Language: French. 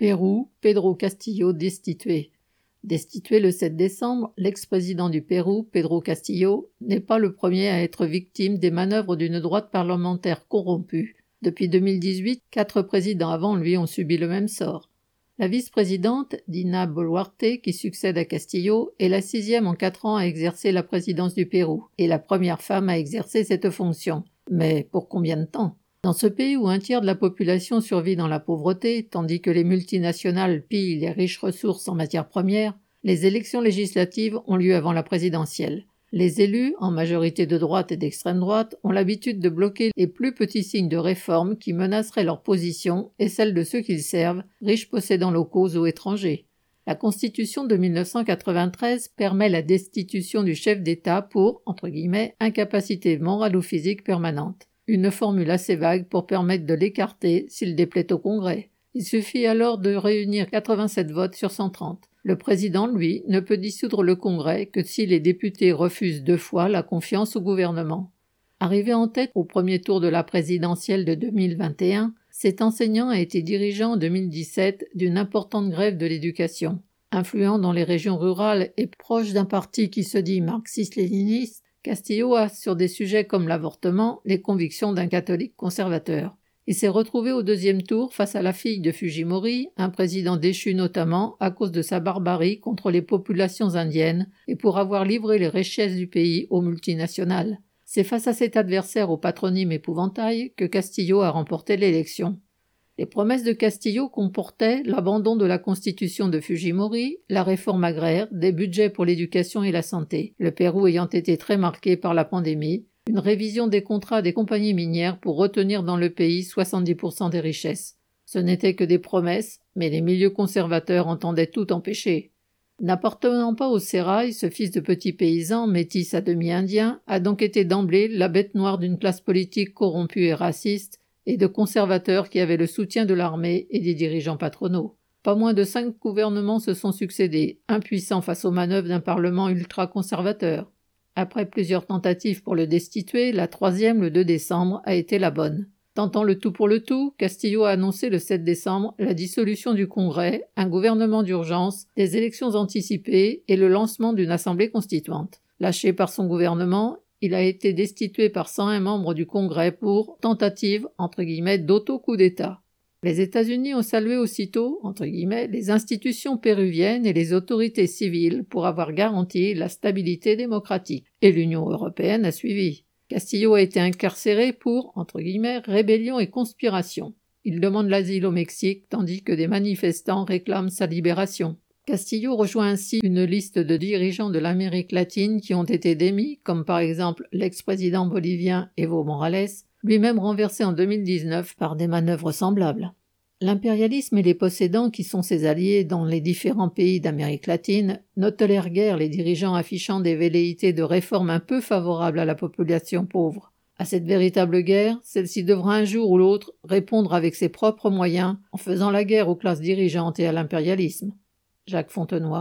Pérou, Pedro Castillo destitué. Destitué le 7 décembre, l'ex-président du Pérou, Pedro Castillo, n'est pas le premier à être victime des manœuvres d'une droite parlementaire corrompue. Depuis 2018, quatre présidents avant lui ont subi le même sort. La vice-présidente, Dina Boluarte, qui succède à Castillo, est la sixième en quatre ans à exercer la présidence du Pérou, et la première femme à exercer cette fonction. Mais pour combien de temps? Dans ce pays où un tiers de la population survit dans la pauvreté, tandis que les multinationales pillent les riches ressources en matières premières, les élections législatives ont lieu avant la présidentielle. Les élus, en majorité de droite et d'extrême droite, ont l'habitude de bloquer les plus petits signes de réforme qui menaceraient leur position et celle de ceux qu'ils servent, riches possédants locaux ou étrangers. La Constitution de 1993 permet la destitution du chef d'État pour, entre guillemets, incapacité morale ou physique permanente une formule assez vague pour permettre de l'écarter s'il déplaît au Congrès. Il suffit alors de réunir 87 votes sur 130. Le président, lui, ne peut dissoudre le Congrès que si les députés refusent deux fois la confiance au gouvernement. Arrivé en tête au premier tour de la présidentielle de 2021, cet enseignant a été dirigeant en 2017 d'une importante grève de l'éducation. Influent dans les régions rurales et proche d'un parti qui se dit marxiste-léniniste, Castillo a, sur des sujets comme l'avortement, les convictions d'un catholique conservateur. Il s'est retrouvé au deuxième tour face à la fille de Fujimori, un président déchu notamment à cause de sa barbarie contre les populations indiennes et pour avoir livré les richesses du pays aux multinationales. C'est face à cet adversaire au patronyme épouvantail que Castillo a remporté l'élection. Les promesses de Castillo comportaient l'abandon de la constitution de Fujimori, la réforme agraire, des budgets pour l'éducation et la santé, le Pérou ayant été très marqué par la pandémie, une révision des contrats des compagnies minières pour retenir dans le pays 70% des richesses. Ce n'étaient que des promesses, mais les milieux conservateurs entendaient tout empêcher. N'appartenant pas au sérail, ce fils de petit paysan, métis à demi-indien, a donc été d'emblée la bête noire d'une classe politique corrompue et raciste, et de conservateurs qui avaient le soutien de l'armée et des dirigeants patronaux. Pas moins de cinq gouvernements se sont succédés, impuissants face aux manœuvres d'un Parlement ultra-conservateur. Après plusieurs tentatives pour le destituer, la troisième, le 2 décembre, a été la bonne. Tentant le tout pour le tout, Castillo a annoncé le 7 décembre la dissolution du Congrès, un gouvernement d'urgence, des élections anticipées et le lancement d'une assemblée constituante. Lâché par son gouvernement, il a été destitué par 101 membres du Congrès pour tentative entre guillemets d'auto-coup d'État. Les États-Unis ont salué aussitôt entre guillemets les institutions péruviennes et les autorités civiles pour avoir garanti la stabilité démocratique, et l'Union européenne a suivi. Castillo a été incarcéré pour entre guillemets rébellion et conspiration. Il demande l'asile au Mexique tandis que des manifestants réclament sa libération. Castillo rejoint ainsi une liste de dirigeants de l'Amérique latine qui ont été démis, comme par exemple l'ex-président bolivien Evo Morales, lui-même renversé en 2019 par des manœuvres semblables. L'impérialisme et les possédants qui sont ses alliés dans les différents pays d'Amérique latine ne tolèrent guère les dirigeants affichant des velléités de réformes un peu favorables à la population pauvre. À cette véritable guerre, celle-ci devra un jour ou l'autre répondre avec ses propres moyens en faisant la guerre aux classes dirigeantes et à l'impérialisme. Jacques Fontenoy.